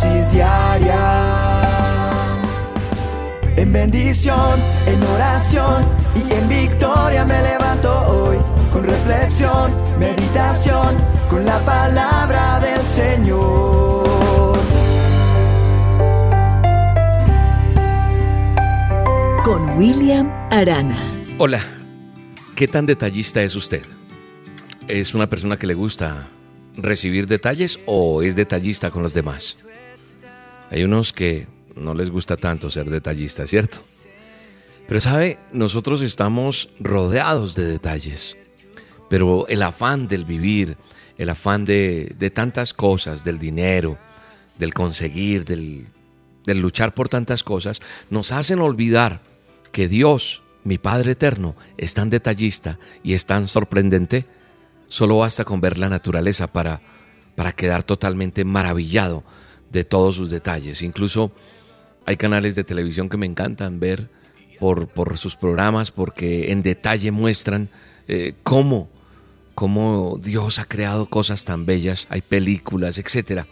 dosis diaria. En bendición, en oración y en victoria me levanto hoy. Con reflexión, meditación, con la palabra del Señor. Con William Arana. Hola, ¿qué tan detallista es usted? ¿Es una persona que le gusta recibir detalles o es detallista con los demás? Hay unos que no les gusta tanto ser detallistas, ¿cierto? Pero sabe, nosotros estamos rodeados de detalles, pero el afán del vivir, el afán de, tantas cosas, del dinero, del conseguir, del, del luchar por tantas cosas, nos hacen olvidar que Dios, mi Padre Eterno, es tan detallista y es tan sorprendente, solo basta con ver la naturaleza para, para quedar totalmente maravillado de todos sus detalles. Incluso hay canales de televisión que me encantan ver por, por sus programas porque en detalle muestran eh, cómo, cómo Dios ha creado cosas tan bellas. Hay películas, etc.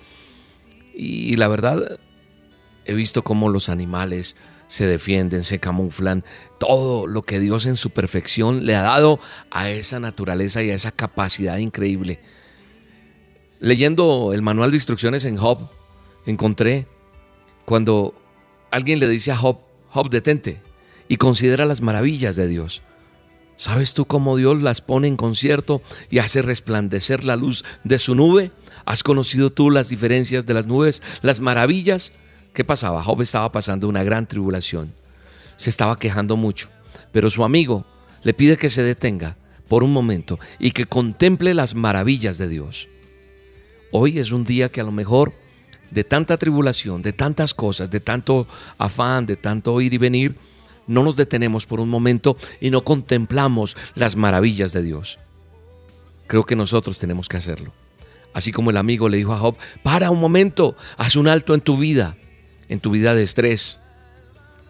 Y, la verdad, he visto cómo los animales se defienden, se camuflan, todo lo que Dios en su perfección le ha dado a esa naturaleza y a esa capacidad increíble. Leyendo el manual de instrucciones en Job, encontré cuando alguien le dice a Job, Job, detente y considera las maravillas de Dios. ¿Sabes tú cómo Dios las pone en concierto y hace resplandecer la luz de su nube? ¿Has conocido tú las diferencias de las nubes, las maravillas? ¿Qué pasaba? Job estaba pasando una gran tribulación. Se estaba quejando mucho, pero su amigo le pide que se detenga por un momento y que contemple las maravillas de Dios. Hoy es un día que a lo mejor de tanta tribulación, de tantas cosas, de tanto afán, de tanto ir y venir, no nos detenemos por un momento y no contemplamos las maravillas de Dios. Creo que nosotros tenemos que hacerlo. Así como el amigo le dijo a Job, para un momento, haz un alto en tu vida, en tu vida de estrés,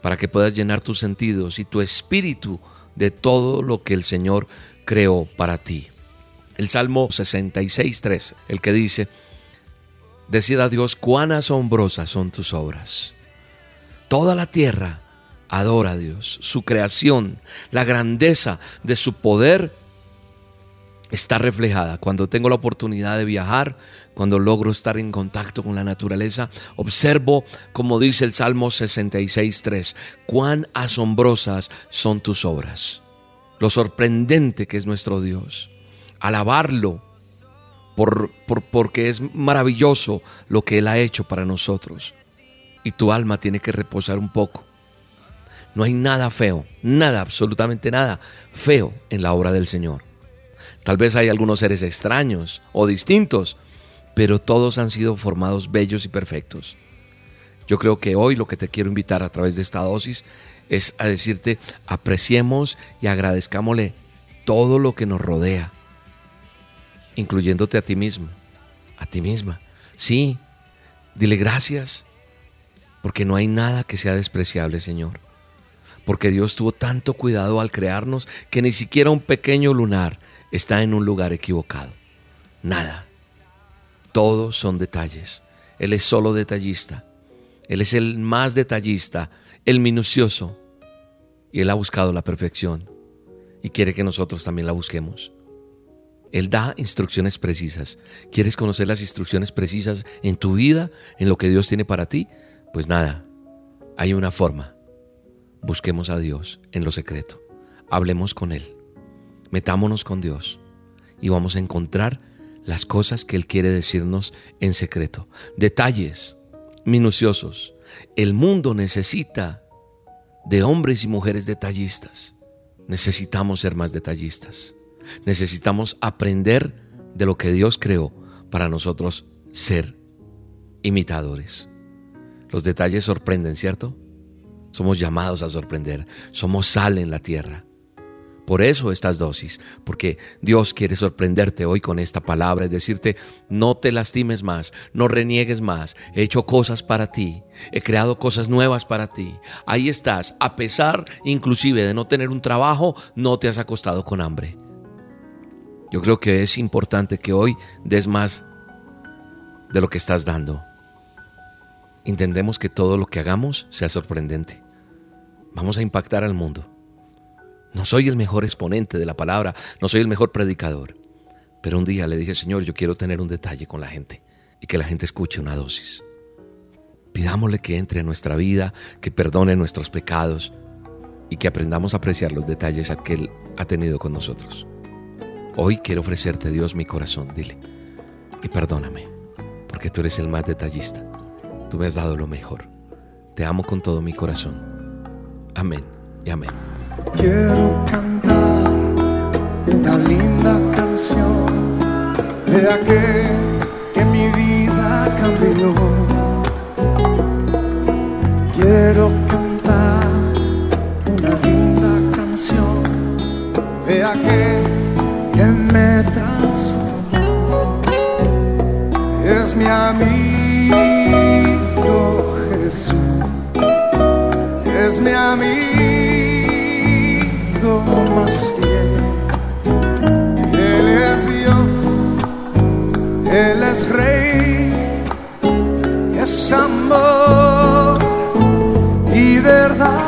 para que puedas llenar tus sentidos y tu espíritu de todo lo que el Señor creó para ti. El Salmo 66.3, el que dice, Decida a Dios cuán asombrosas son tus obras. Toda la tierra adora a Dios. Su creación, la grandeza de su poder está reflejada. Cuando tengo la oportunidad de viajar, cuando logro estar en contacto con la naturaleza, observo, como dice el Salmo 66.3, cuán asombrosas son tus obras. Lo sorprendente que es nuestro Dios. Alabarlo por, porque es maravilloso lo que Él ha hecho para nosotros. Y tu alma tiene que reposar un poco. No hay nada feo, nada, absolutamente nada feo en la obra del Señor. Tal vez hay algunos seres extraños o distintos, pero todos han sido formados bellos y perfectos. Yo creo que hoy lo que te quiero invitar a través de esta dosis es a decirte, apreciemos y agradezcámosle todo lo que nos rodea incluyéndote a ti mismo, a ti misma. Sí, dile gracias, porque no hay nada que sea despreciable, Señor. Porque Dios tuvo tanto cuidado al crearnos que ni siquiera un pequeño lunar está en un lugar equivocado. Nada. Todos son detalles. Él es solo detallista. Él es el más detallista, el minucioso. Y Él ha buscado la perfección. Y quiere que nosotros también la busquemos. Él da instrucciones precisas. ¿Quieres conocer las instrucciones precisas en tu vida, en lo que Dios tiene para ti? Pues nada, hay una forma. Busquemos a Dios en lo secreto. Hablemos con Él. Metámonos con Dios y vamos a encontrar las cosas que Él quiere decirnos en secreto. Detalles minuciosos. El mundo necesita de hombres y mujeres detallistas. Necesitamos ser más detallistas. Necesitamos aprender de lo que Dios creó para nosotros ser imitadores. Los detalles sorprenden, ¿cierto? Somos llamados a sorprender. Somos sal en la tierra. Por eso estas dosis, porque Dios quiere sorprenderte hoy con esta palabra y decirte, no te lastimes más, no reniegues más, he hecho cosas para ti, he creado cosas nuevas para ti. Ahí estás, a pesar inclusive de no tener un trabajo, no te has acostado con hambre. Yo creo que es importante que hoy des más de lo que estás dando. intentemos que todo lo que hagamos sea sorprendente. Vamos a impactar al mundo. No soy el mejor exponente de la palabra, no soy el mejor predicador. Pero un día le dije, Señor, yo quiero tener un detalle con la gente y que la gente escuche una dosis. Pidámosle que entre en nuestra vida, que perdone nuestros pecados y que aprendamos a apreciar los detalles que Él ha tenido con nosotros. Hoy quiero ofrecerte, Dios, mi corazón, dile, y perdóname, porque tú eres el más detallista. Tú me has dado lo mejor. Te amo con todo mi corazón. Amén y amén. Quiero cantar una linda canción de aquel que mi vida cambió. Quiero cantar una linda canción de aquel que me transformó. Es mi amigo Jesús, es mi amigo más fiel. Él es Dios, Él es Rey, es amor y verdad.